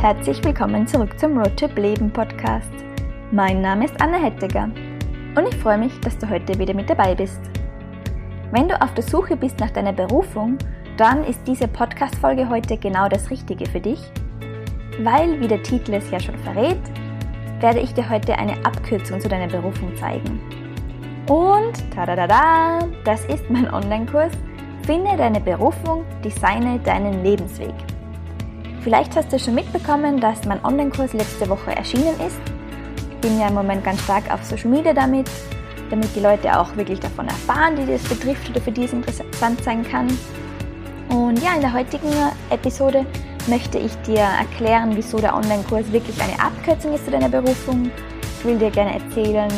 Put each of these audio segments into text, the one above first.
herzlich willkommen zurück zum Roadtrip Leben Podcast. Mein Name ist Anna Hettiger und ich freue mich, dass du heute wieder mit dabei bist. Wenn du auf der Suche bist nach deiner Berufung, dann ist diese Podcast-Folge heute genau das Richtige für dich, weil, wie der Titel es ja schon verrät, werde ich dir heute eine Abkürzung zu deiner Berufung zeigen. Und tada, das ist mein Online-Kurs Finde deine Berufung, designe deinen Lebensweg. Vielleicht hast du schon mitbekommen, dass mein Online-Kurs letzte Woche erschienen ist. Ich bin ja im Moment ganz stark auf Social Media damit, damit die Leute auch wirklich davon erfahren, die das betrifft oder für die es interessant sein kann. Und ja, in der heutigen Episode möchte ich dir erklären, wieso der Online-Kurs wirklich eine Abkürzung ist zu deiner Berufung. Ich will dir gerne erzählen,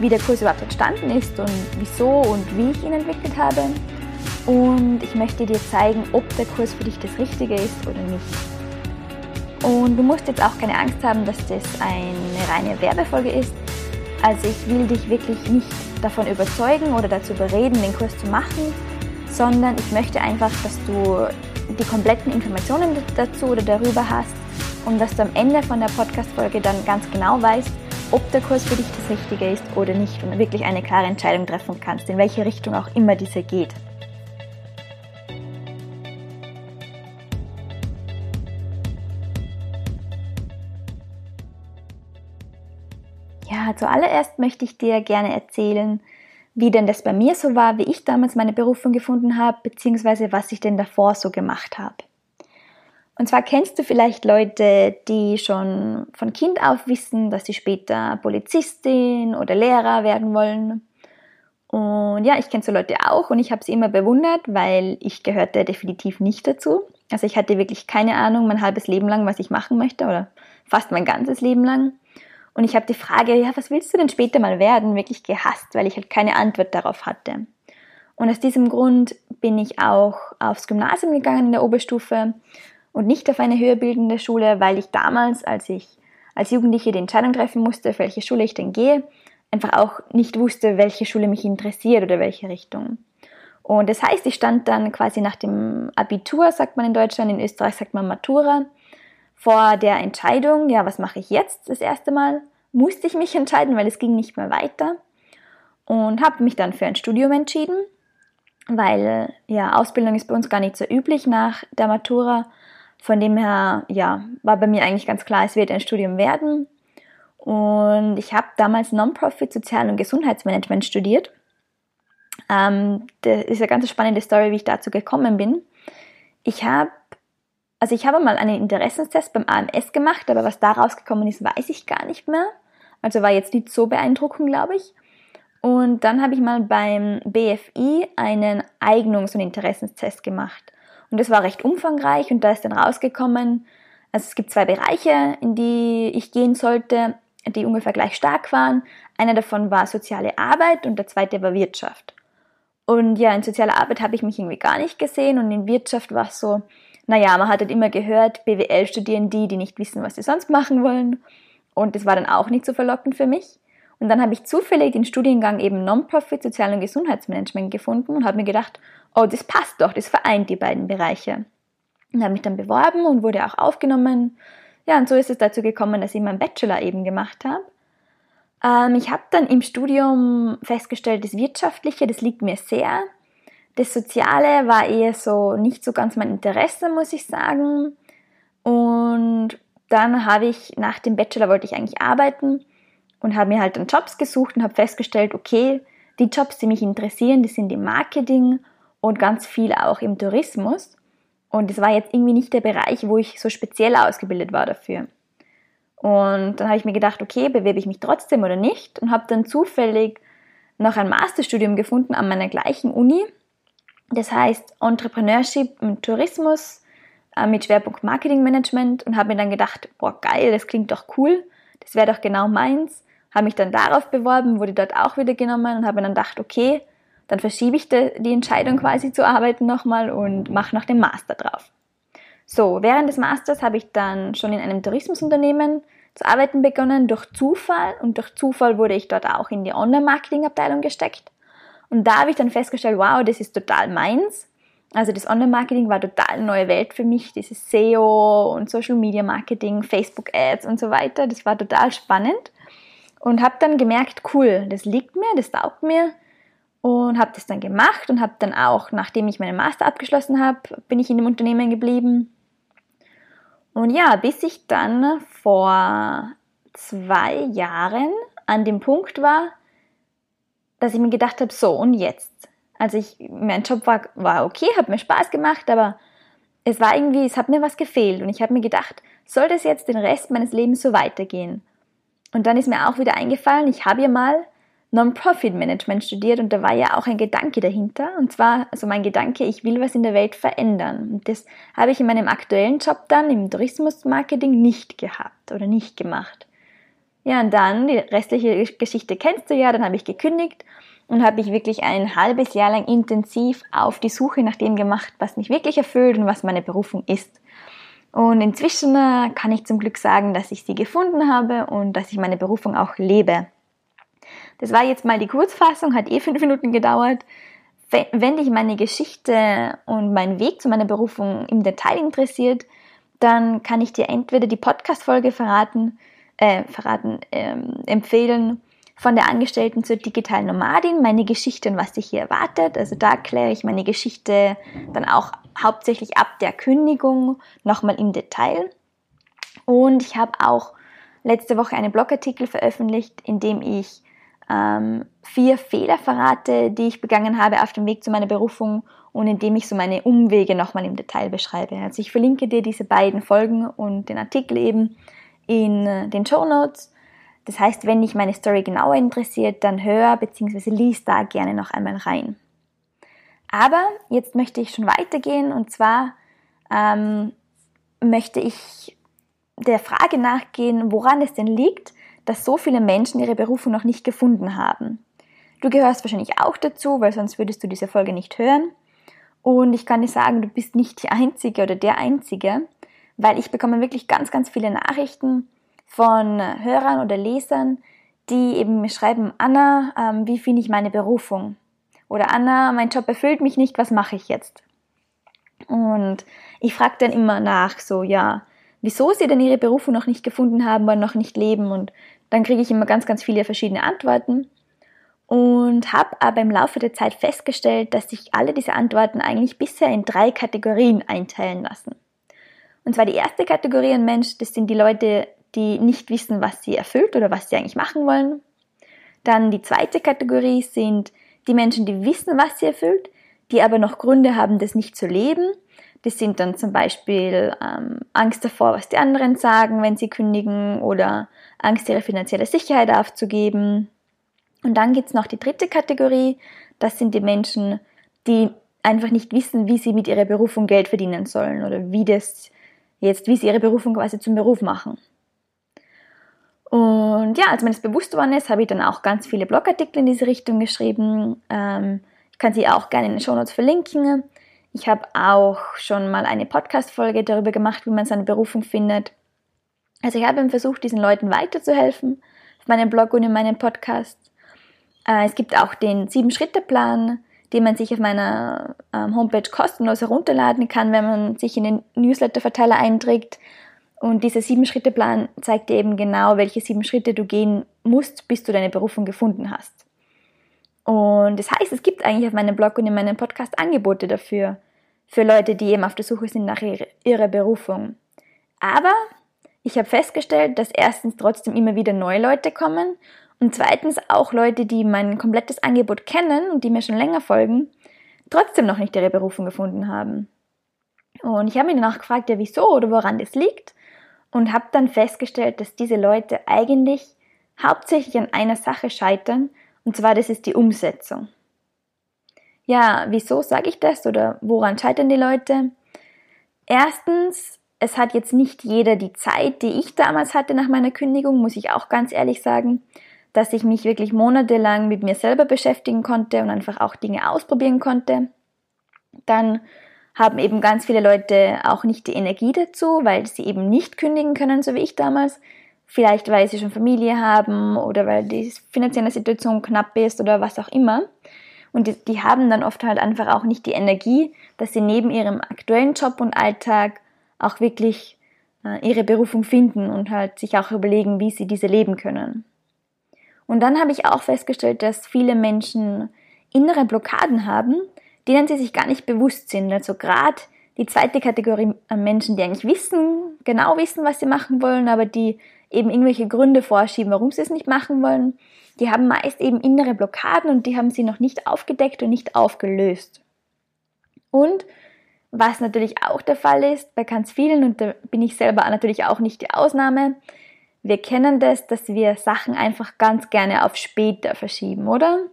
wie der Kurs überhaupt entstanden ist und wieso und wie ich ihn entwickelt habe. Und ich möchte dir zeigen, ob der Kurs für dich das Richtige ist oder nicht. Und du musst jetzt auch keine Angst haben, dass das eine reine Werbefolge ist. Also ich will dich wirklich nicht davon überzeugen oder dazu bereden, den Kurs zu machen, sondern ich möchte einfach, dass du die kompletten Informationen dazu oder darüber hast und dass du am Ende von der Podcast-Folge dann ganz genau weißt, ob der Kurs für dich das Richtige ist oder nicht und wirklich eine klare Entscheidung treffen kannst, in welche Richtung auch immer diese geht. Zuallererst möchte ich dir gerne erzählen, wie denn das bei mir so war, wie ich damals meine Berufung gefunden habe, beziehungsweise was ich denn davor so gemacht habe. Und zwar kennst du vielleicht Leute, die schon von Kind auf wissen, dass sie später Polizistin oder Lehrer werden wollen. Und ja, ich kenne so Leute auch und ich habe sie immer bewundert, weil ich gehörte definitiv nicht dazu. Also ich hatte wirklich keine Ahnung mein halbes Leben lang, was ich machen möchte oder fast mein ganzes Leben lang. Und ich habe die Frage, ja, was willst du denn später mal werden, wirklich gehasst, weil ich halt keine Antwort darauf hatte. Und aus diesem Grund bin ich auch aufs Gymnasium gegangen in der Oberstufe und nicht auf eine höherbildende Schule, weil ich damals, als ich als Jugendliche die Entscheidung treffen musste, auf welche Schule ich denn gehe, einfach auch nicht wusste, welche Schule mich interessiert oder welche Richtung. Und das heißt, ich stand dann quasi nach dem Abitur, sagt man in Deutschland, in Österreich sagt man Matura, vor der Entscheidung, ja, was mache ich jetzt das erste Mal, musste ich mich entscheiden, weil es ging nicht mehr weiter und habe mich dann für ein Studium entschieden, weil ja, Ausbildung ist bei uns gar nicht so üblich nach der Matura. Von dem her, ja, war bei mir eigentlich ganz klar, es wird ein Studium werden. Und ich habe damals Non-Profit Sozial- und Gesundheitsmanagement studiert. Ähm, das ist eine ganz spannende Story, wie ich dazu gekommen bin. Ich habe also ich habe mal einen Interessenstest beim AMS gemacht, aber was da rausgekommen ist, weiß ich gar nicht mehr. Also war jetzt nicht so beeindruckend, glaube ich. Und dann habe ich mal beim BFI einen Eignungs- und Interessenstest gemacht. Und das war recht umfangreich und da ist dann rausgekommen, also es gibt zwei Bereiche, in die ich gehen sollte, die ungefähr gleich stark waren. Einer davon war soziale Arbeit und der zweite war Wirtschaft. Und ja, in sozialer Arbeit habe ich mich irgendwie gar nicht gesehen und in Wirtschaft war es so, naja, man hat halt immer gehört, BWL studieren die, die nicht wissen, was sie sonst machen wollen. Und das war dann auch nicht so verlockend für mich. Und dann habe ich zufällig den Studiengang eben Non-Profit, Sozial- und Gesundheitsmanagement gefunden und habe mir gedacht, oh, das passt doch, das vereint die beiden Bereiche. Und habe mich dann beworben und wurde auch aufgenommen. Ja, und so ist es dazu gekommen, dass ich meinen Bachelor eben gemacht habe. Ähm, ich habe dann im Studium festgestellt, das Wirtschaftliche, das liegt mir sehr. Das Soziale war eher so nicht so ganz mein Interesse, muss ich sagen. Und dann habe ich nach dem Bachelor wollte ich eigentlich arbeiten und habe mir halt dann Jobs gesucht und habe festgestellt, okay, die Jobs, die mich interessieren, die sind im Marketing und ganz viel auch im Tourismus. Und das war jetzt irgendwie nicht der Bereich, wo ich so speziell ausgebildet war dafür. Und dann habe ich mir gedacht, okay, bewerbe ich mich trotzdem oder nicht? Und habe dann zufällig noch ein Masterstudium gefunden an meiner gleichen Uni das heißt Entrepreneurship im Tourismus äh, mit Schwerpunkt Marketing Management und habe mir dann gedacht, boah geil, das klingt doch cool, das wäre doch genau meins. Habe mich dann darauf beworben, wurde dort auch wieder genommen und habe mir dann gedacht, okay, dann verschiebe ich die Entscheidung quasi zu arbeiten nochmal und mache noch den Master drauf. So, während des Masters habe ich dann schon in einem Tourismusunternehmen zu arbeiten begonnen durch Zufall und durch Zufall wurde ich dort auch in die Online-Marketing-Abteilung gesteckt und da habe ich dann festgestellt, wow, das ist total meins. Also das Online-Marketing war total neue Welt für mich, dieses SEO und Social-Media-Marketing, Facebook-Ads und so weiter. Das war total spannend und habe dann gemerkt, cool, das liegt mir, das taugt mir und habe das dann gemacht und habe dann auch, nachdem ich meinen Master abgeschlossen habe, bin ich in dem Unternehmen geblieben. Und ja, bis ich dann vor zwei Jahren an dem Punkt war, dass ich mir gedacht habe, so und jetzt. Also ich, mein Job war, war okay, hat mir Spaß gemacht, aber es war irgendwie, es hat mir was gefehlt und ich habe mir gedacht, soll das jetzt den Rest meines Lebens so weitergehen? Und dann ist mir auch wieder eingefallen, ich habe ja mal Non-Profit-Management studiert und da war ja auch ein Gedanke dahinter. Und zwar, also mein Gedanke, ich will was in der Welt verändern. Und das habe ich in meinem aktuellen Job dann im Tourismus-Marketing nicht gehabt oder nicht gemacht. Ja, und dann, die restliche Geschichte kennst du ja, dann habe ich gekündigt und habe ich wirklich ein halbes Jahr lang intensiv auf die Suche nach dem gemacht, was mich wirklich erfüllt und was meine Berufung ist. Und inzwischen äh, kann ich zum Glück sagen, dass ich sie gefunden habe und dass ich meine Berufung auch lebe. Das war jetzt mal die Kurzfassung, hat eh fünf Minuten gedauert. Wenn dich meine Geschichte und mein Weg zu meiner Berufung im Detail interessiert, dann kann ich dir entweder die Podcast-Folge verraten, äh, verraten, ähm, empfehlen von der Angestellten zur digitalen Nomadin, meine Geschichte und was sich hier erwartet. Also da kläre ich meine Geschichte dann auch hauptsächlich ab der Kündigung nochmal im Detail. Und ich habe auch letzte Woche einen Blogartikel veröffentlicht, in dem ich ähm, vier Fehler verrate, die ich begangen habe auf dem Weg zu meiner Berufung und in dem ich so meine Umwege nochmal im Detail beschreibe. Also ich verlinke dir diese beiden Folgen und den Artikel eben in äh, den Show Notes. Das heißt, wenn dich meine Story genauer interessiert, dann hör bzw. lies da gerne noch einmal rein. Aber jetzt möchte ich schon weitergehen und zwar ähm, möchte ich der Frage nachgehen, woran es denn liegt, dass so viele Menschen ihre Berufung noch nicht gefunden haben. Du gehörst wahrscheinlich auch dazu, weil sonst würdest du diese Folge nicht hören. Und ich kann dir sagen, du bist nicht die Einzige oder der Einzige, weil ich bekomme wirklich ganz, ganz viele Nachrichten von Hörern oder Lesern, die eben mir schreiben, Anna, ähm, wie finde ich meine Berufung? Oder Anna, mein Job erfüllt mich nicht, was mache ich jetzt? Und ich frage dann immer nach, so, ja, wieso sie denn ihre Berufung noch nicht gefunden haben oder noch nicht leben? Und dann kriege ich immer ganz, ganz viele verschiedene Antworten. Und habe aber im Laufe der Zeit festgestellt, dass sich alle diese Antworten eigentlich bisher in drei Kategorien einteilen lassen. Und zwar die erste Kategorie an Mensch, das sind die Leute, die nicht wissen, was sie erfüllt oder was sie eigentlich machen wollen. Dann die zweite Kategorie sind die Menschen, die wissen, was sie erfüllt, die aber noch Gründe haben, das nicht zu leben. Das sind dann zum Beispiel ähm, Angst davor, was die anderen sagen, wenn sie kündigen oder Angst, ihre finanzielle Sicherheit aufzugeben. Und dann gibt's noch die dritte Kategorie. Das sind die Menschen, die einfach nicht wissen, wie sie mit ihrer Berufung Geld verdienen sollen oder wie das jetzt, wie sie ihre Berufung quasi zum Beruf machen. Und ja, als mir das bewusst geworden ist, habe ich dann auch ganz viele Blogartikel in diese Richtung geschrieben. Ähm, ich kann sie auch gerne in den Shownotes verlinken. Ich habe auch schon mal eine Podcast-Folge darüber gemacht, wie man seine Berufung findet. Also ich habe versucht, diesen Leuten weiterzuhelfen auf meinem Blog und in meinem Podcast. Äh, es gibt auch den Sieben-Schritte-Plan, den man sich auf meiner ähm, Homepage kostenlos herunterladen kann, wenn man sich in den Newsletter-Verteiler einträgt. Und dieser Sieben-Schritte-Plan zeigt dir eben genau, welche sieben Schritte du gehen musst, bis du deine Berufung gefunden hast. Und das heißt, es gibt eigentlich auf meinem Blog und in meinem Podcast Angebote dafür, für Leute, die eben auf der Suche sind nach ihrer Berufung. Aber ich habe festgestellt, dass erstens trotzdem immer wieder neue Leute kommen und zweitens auch Leute, die mein komplettes Angebot kennen und die mir schon länger folgen, trotzdem noch nicht ihre Berufung gefunden haben. Und ich habe mich danach gefragt, ja wieso oder woran das liegt und habe dann festgestellt, dass diese Leute eigentlich hauptsächlich an einer Sache scheitern und zwar das ist die Umsetzung. Ja, wieso sage ich das oder woran scheitern die Leute? Erstens, es hat jetzt nicht jeder die Zeit, die ich damals hatte nach meiner Kündigung, muss ich auch ganz ehrlich sagen, dass ich mich wirklich monatelang mit mir selber beschäftigen konnte und einfach auch Dinge ausprobieren konnte. Dann haben eben ganz viele Leute auch nicht die Energie dazu, weil sie eben nicht kündigen können, so wie ich damals. Vielleicht weil sie schon Familie haben oder weil die finanzielle Situation knapp ist oder was auch immer. und die, die haben dann oft halt einfach auch nicht die Energie, dass sie neben ihrem aktuellen Job und Alltag auch wirklich äh, ihre Berufung finden und halt sich auch überlegen, wie sie diese leben können. Und dann habe ich auch festgestellt, dass viele Menschen innere Blockaden haben, denen sie sich gar nicht bewusst sind. Also gerade die zweite Kategorie an Menschen, die eigentlich wissen, genau wissen, was sie machen wollen, aber die eben irgendwelche Gründe vorschieben, warum sie es nicht machen wollen, die haben meist eben innere Blockaden und die haben sie noch nicht aufgedeckt und nicht aufgelöst. Und was natürlich auch der Fall ist bei ganz vielen, und da bin ich selber natürlich auch nicht die Ausnahme, wir kennen das, dass wir Sachen einfach ganz gerne auf später verschieben, oder?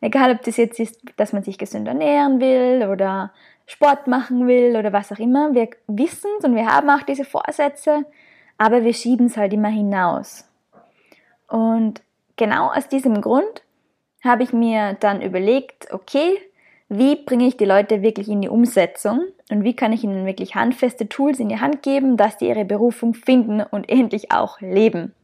Egal, ob das jetzt ist, dass man sich gesünder ernähren will oder Sport machen will oder was auch immer. Wir wissen es und wir haben auch diese Vorsätze, aber wir schieben es halt immer hinaus. Und genau aus diesem Grund habe ich mir dann überlegt, okay, wie bringe ich die Leute wirklich in die Umsetzung und wie kann ich ihnen wirklich handfeste Tools in die Hand geben, dass die ihre Berufung finden und endlich auch leben.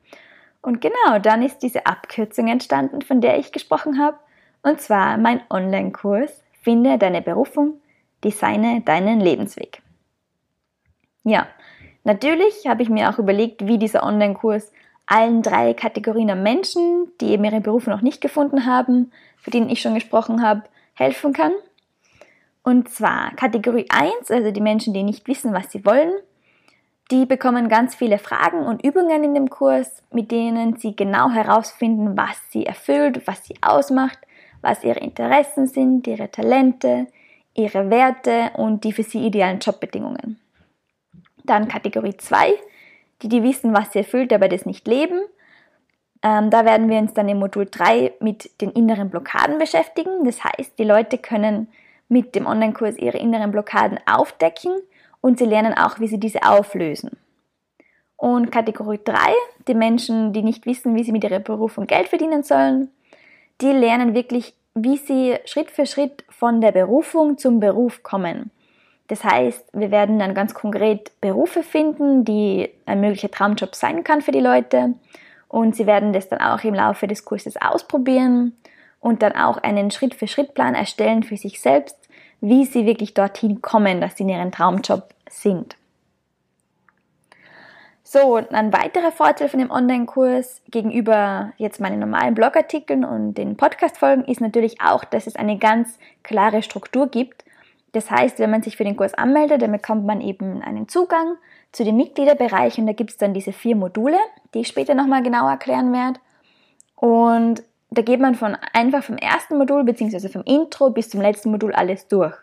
Und genau, dann ist diese Abkürzung entstanden, von der ich gesprochen habe, und zwar mein Online-Kurs Finde deine Berufung, designe deinen Lebensweg. Ja, natürlich habe ich mir auch überlegt, wie dieser Online-Kurs allen drei Kategorien an Menschen, die eben ihre Berufe noch nicht gefunden haben, für die ich schon gesprochen habe, helfen kann. Und zwar Kategorie 1, also die Menschen, die nicht wissen, was sie wollen, die bekommen ganz viele Fragen und Übungen in dem Kurs, mit denen sie genau herausfinden, was sie erfüllt, was sie ausmacht, was ihre Interessen sind, ihre Talente, ihre Werte und die für sie idealen Jobbedingungen. Dann Kategorie 2, die, die wissen, was sie erfüllt, aber das nicht leben ähm, da werden wir uns dann im Modul 3 mit den inneren Blockaden beschäftigen. Das heißt, die Leute können mit dem Online-Kurs ihre inneren Blockaden aufdecken und sie lernen auch, wie sie diese auflösen. Und Kategorie 3, die Menschen, die nicht wissen, wie sie mit ihrer Berufung Geld verdienen sollen, die lernen wirklich, wie sie Schritt für Schritt von der Berufung zum Beruf kommen. Das heißt, wir werden dann ganz konkret Berufe finden, die ein möglicher Traumjob sein kann für die Leute und sie werden das dann auch im Laufe des Kurses ausprobieren und dann auch einen Schritt-für-Schritt-Plan erstellen für sich selbst, wie sie wirklich dorthin kommen, dass sie in ihrem Traumjob sind. So, ein weiterer Vorteil von dem Online-Kurs gegenüber jetzt meinen normalen Blogartikeln und den Podcast-Folgen ist natürlich auch, dass es eine ganz klare Struktur gibt. Das heißt, wenn man sich für den Kurs anmeldet, dann bekommt man eben einen Zugang zu dem Mitgliederbereich und da gibt es dann diese vier Module, die ich später nochmal genau erklären werde. Und da geht man von einfach vom ersten Modul bzw. vom Intro bis zum letzten Modul alles durch.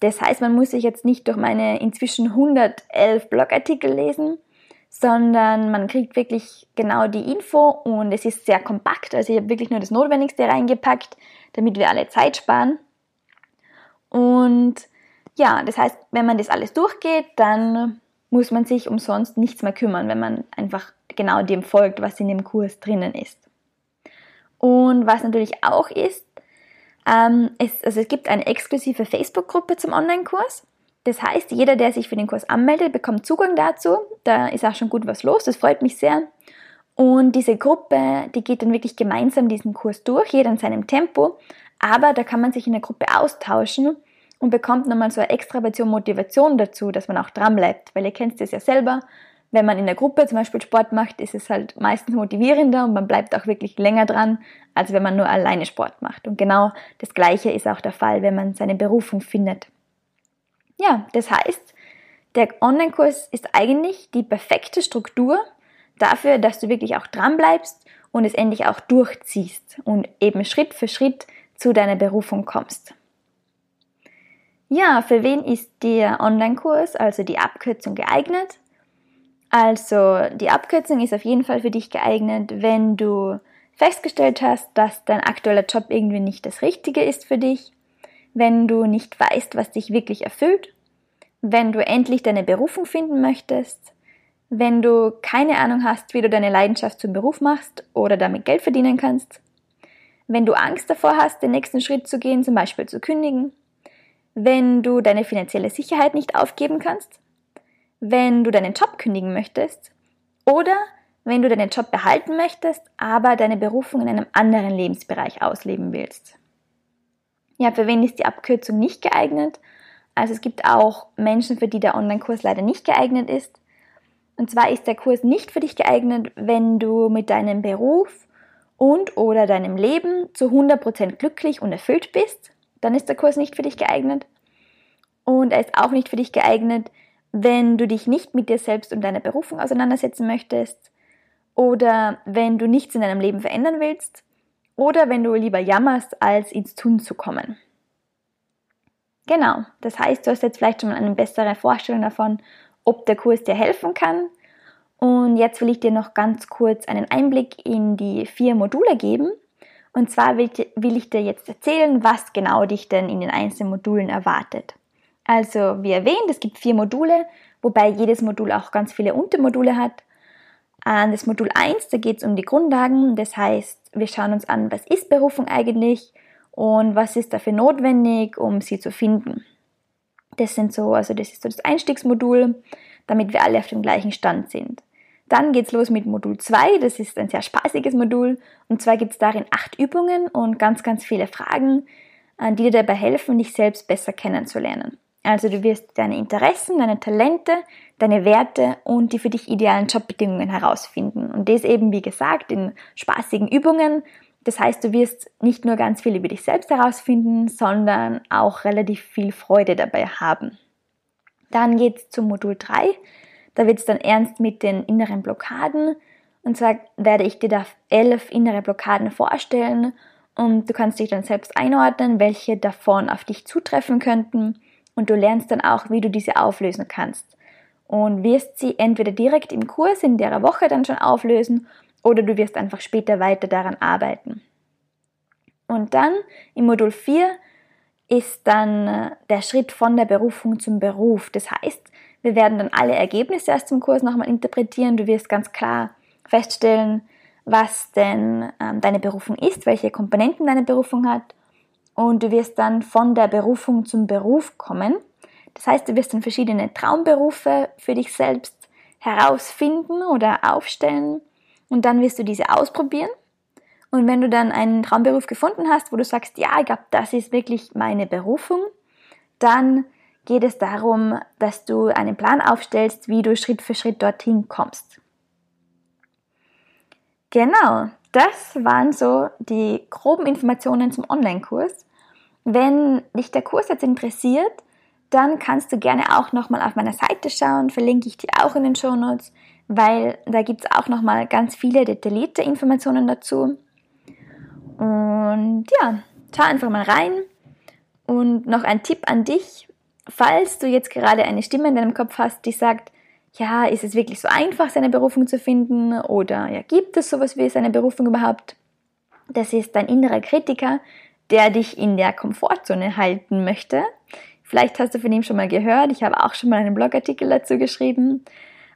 Das heißt, man muss sich jetzt nicht durch meine inzwischen 111 Blogartikel lesen, sondern man kriegt wirklich genau die Info und es ist sehr kompakt. Also ich habe wirklich nur das Notwendigste reingepackt, damit wir alle Zeit sparen. Und ja, das heißt, wenn man das alles durchgeht, dann muss man sich umsonst nichts mehr kümmern, wenn man einfach genau dem folgt, was in dem Kurs drinnen ist. Und was natürlich auch ist, ähm, es, also es gibt eine exklusive Facebook-Gruppe zum Online-Kurs. Das heißt, jeder, der sich für den Kurs anmeldet, bekommt Zugang dazu. Da ist auch schon gut was los, das freut mich sehr. Und diese Gruppe, die geht dann wirklich gemeinsam diesen Kurs durch, jeder in seinem Tempo. Aber da kann man sich in der Gruppe austauschen und bekommt nochmal so eine extra Portion Motivation dazu, dass man auch dran bleibt. Weil ihr kennt es ja selber, wenn man in der Gruppe zum Beispiel Sport macht, ist es halt meistens motivierender und man bleibt auch wirklich länger dran, als wenn man nur alleine Sport macht. Und genau das Gleiche ist auch der Fall, wenn man seine Berufung findet. Ja, das heißt, der Online-Kurs ist eigentlich die perfekte Struktur dafür, dass du wirklich auch dran bleibst und es endlich auch durchziehst und eben Schritt für Schritt zu deiner Berufung kommst. Ja, für wen ist der Online-Kurs, also die Abkürzung, geeignet? Also die Abkürzung ist auf jeden Fall für dich geeignet, wenn du festgestellt hast, dass dein aktueller Job irgendwie nicht das Richtige ist für dich, wenn du nicht weißt, was dich wirklich erfüllt, wenn du endlich deine Berufung finden möchtest, wenn du keine Ahnung hast, wie du deine Leidenschaft zum Beruf machst oder damit Geld verdienen kannst, wenn du Angst davor hast, den nächsten Schritt zu gehen, zum Beispiel zu kündigen, wenn du deine finanzielle Sicherheit nicht aufgeben kannst, wenn du deinen Job kündigen möchtest oder wenn du deinen Job behalten möchtest, aber deine Berufung in einem anderen Lebensbereich ausleben willst. Ja, für wen ist die Abkürzung nicht geeignet? Also es gibt auch Menschen, für die der Online-Kurs leider nicht geeignet ist. Und zwar ist der Kurs nicht für dich geeignet, wenn du mit deinem Beruf und oder deinem Leben zu 100% glücklich und erfüllt bist. Dann ist der Kurs nicht für dich geeignet. Und er ist auch nicht für dich geeignet, wenn du dich nicht mit dir selbst und deiner Berufung auseinandersetzen möchtest oder wenn du nichts in deinem Leben verändern willst oder wenn du lieber jammerst, als ins Tun zu kommen. Genau, das heißt, du hast jetzt vielleicht schon mal eine bessere Vorstellung davon, ob der Kurs dir helfen kann. Und jetzt will ich dir noch ganz kurz einen Einblick in die vier Module geben. Und zwar will ich dir jetzt erzählen, was genau dich denn in den einzelnen Modulen erwartet. Also, wie erwähnt, es gibt vier Module, wobei jedes Modul auch ganz viele Untermodule hat. Das Modul 1, da geht es um die Grundlagen, das heißt, wir schauen uns an, was ist Berufung eigentlich und was ist dafür notwendig, um sie zu finden. Das sind so, also das ist so das Einstiegsmodul, damit wir alle auf dem gleichen Stand sind. Dann geht's los mit Modul 2, das ist ein sehr spaßiges Modul und zwar gibt es darin acht Übungen und ganz, ganz viele Fragen, die dir dabei helfen, dich selbst besser kennenzulernen. Also du wirst deine Interessen, deine Talente, deine Werte und die für dich idealen Jobbedingungen herausfinden. Und das eben, wie gesagt, in spaßigen Übungen. Das heißt, du wirst nicht nur ganz viel über dich selbst herausfinden, sondern auch relativ viel Freude dabei haben. Dann geht es zum Modul 3. Da wird es dann ernst mit den inneren Blockaden. Und zwar werde ich dir da elf innere Blockaden vorstellen und du kannst dich dann selbst einordnen, welche davon auf dich zutreffen könnten und du lernst dann auch, wie du diese auflösen kannst. Und wirst sie entweder direkt im Kurs in der Woche dann schon auflösen oder du wirst einfach später weiter daran arbeiten. Und dann im Modul 4 ist dann äh, der Schritt von der Berufung zum Beruf. Das heißt, wir werden dann alle Ergebnisse aus dem Kurs nochmal interpretieren. Du wirst ganz klar feststellen, was denn ähm, deine Berufung ist, welche Komponenten deine Berufung hat und du wirst dann von der Berufung zum Beruf kommen. Das heißt, du wirst dann verschiedene Traumberufe für dich selbst herausfinden oder aufstellen und dann wirst du diese ausprobieren. Und wenn du dann einen Traumberuf gefunden hast, wo du sagst, ja, ich glaube, das ist wirklich meine Berufung, dann geht es darum, dass du einen Plan aufstellst, wie du Schritt für Schritt dorthin kommst. Genau, das waren so die groben Informationen zum Online-Kurs. Wenn dich der Kurs jetzt interessiert, dann kannst du gerne auch nochmal auf meiner Seite schauen, verlinke ich dir auch in den Show Notes, weil da gibt es auch nochmal ganz viele detaillierte Informationen dazu. Und ja, schau einfach mal rein. Und noch ein Tipp an dich, falls du jetzt gerade eine Stimme in deinem Kopf hast, die sagt, ja, ist es wirklich so einfach, seine Berufung zu finden? Oder ja, gibt es sowas wie seine Berufung überhaupt? Das ist dein innerer Kritiker, der dich in der Komfortzone halten möchte. Vielleicht hast du von ihm schon mal gehört. Ich habe auch schon mal einen Blogartikel dazu geschrieben.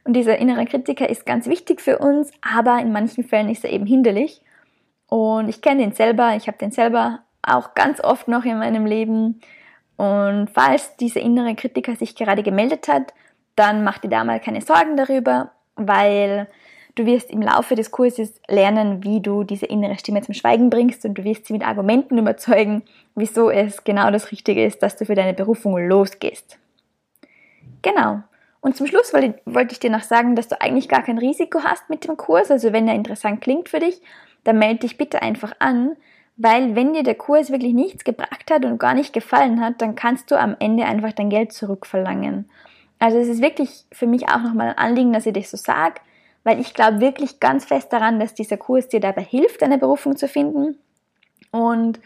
Und dieser innere Kritiker ist ganz wichtig für uns, aber in manchen Fällen ist er eben hinderlich. Und ich kenne den selber, ich habe den selber auch ganz oft noch in meinem Leben. Und falls dieser innere Kritiker sich gerade gemeldet hat, dann mach dir da mal keine Sorgen darüber, weil Du wirst im Laufe des Kurses lernen, wie du diese innere Stimme zum Schweigen bringst und du wirst sie mit Argumenten überzeugen, wieso es genau das Richtige ist, dass du für deine Berufung losgehst. Genau. Und zum Schluss wollte ich dir noch sagen, dass du eigentlich gar kein Risiko hast mit dem Kurs. Also wenn er interessant klingt für dich, dann melde dich bitte einfach an, weil wenn dir der Kurs wirklich nichts gebracht hat und gar nicht gefallen hat, dann kannst du am Ende einfach dein Geld zurückverlangen. Also es ist wirklich für mich auch nochmal ein Anliegen, dass ich dich so sage weil ich glaube wirklich ganz fest daran, dass dieser Kurs dir dabei hilft, deine Berufung zu finden. Und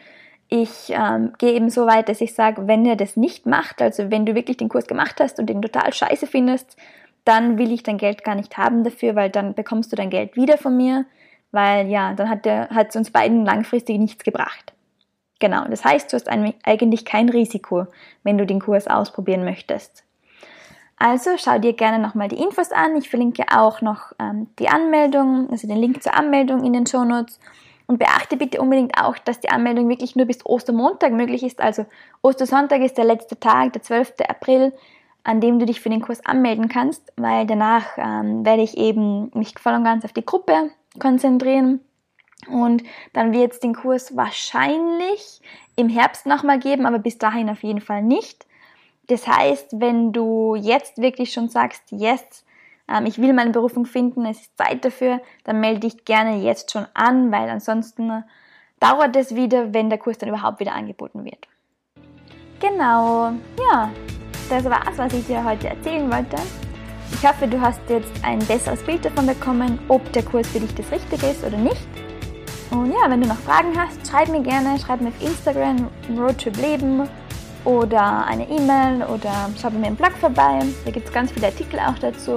ich ähm, gehe eben so weit, dass ich sage, wenn ihr das nicht macht, also wenn du wirklich den Kurs gemacht hast und den total scheiße findest, dann will ich dein Geld gar nicht haben dafür, weil dann bekommst du dein Geld wieder von mir, weil ja, dann hat es uns beiden langfristig nichts gebracht. Genau, das heißt, du hast eigentlich kein Risiko, wenn du den Kurs ausprobieren möchtest. Also schau dir gerne nochmal die Infos an. Ich verlinke auch noch ähm, die Anmeldung, also den Link zur Anmeldung in den Show Notes. Und beachte bitte unbedingt auch, dass die Anmeldung wirklich nur bis Ostermontag möglich ist. Also Ostersonntag ist der letzte Tag, der 12. April, an dem du dich für den Kurs anmelden kannst, weil danach ähm, werde ich eben mich voll und ganz auf die Gruppe konzentrieren Und dann wird es den Kurs wahrscheinlich im Herbst nochmal geben, aber bis dahin auf jeden Fall nicht. Das heißt, wenn du jetzt wirklich schon sagst, yes, ähm, ich will meine Berufung finden, es ist Zeit dafür, dann melde dich gerne jetzt schon an, weil ansonsten dauert es wieder, wenn der Kurs dann überhaupt wieder angeboten wird. Genau, ja, das war es, was ich dir heute erzählen wollte. Ich hoffe, du hast jetzt ein besseres Bild davon bekommen, ob der Kurs für dich das Richtige ist oder nicht. Und ja, wenn du noch Fragen hast, schreib mir gerne, schreib mir auf Instagram Roadtrip Leben oder eine E-Mail oder schau bei mir im Blog vorbei. Da gibt es ganz viele Artikel auch dazu.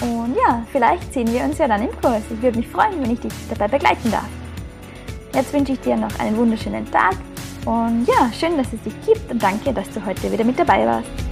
Und ja, vielleicht sehen wir uns ja dann im Kurs. Ich würde mich freuen, wenn ich dich dabei begleiten darf. Jetzt wünsche ich dir noch einen wunderschönen Tag und ja, schön, dass es dich gibt und danke, dass du heute wieder mit dabei warst.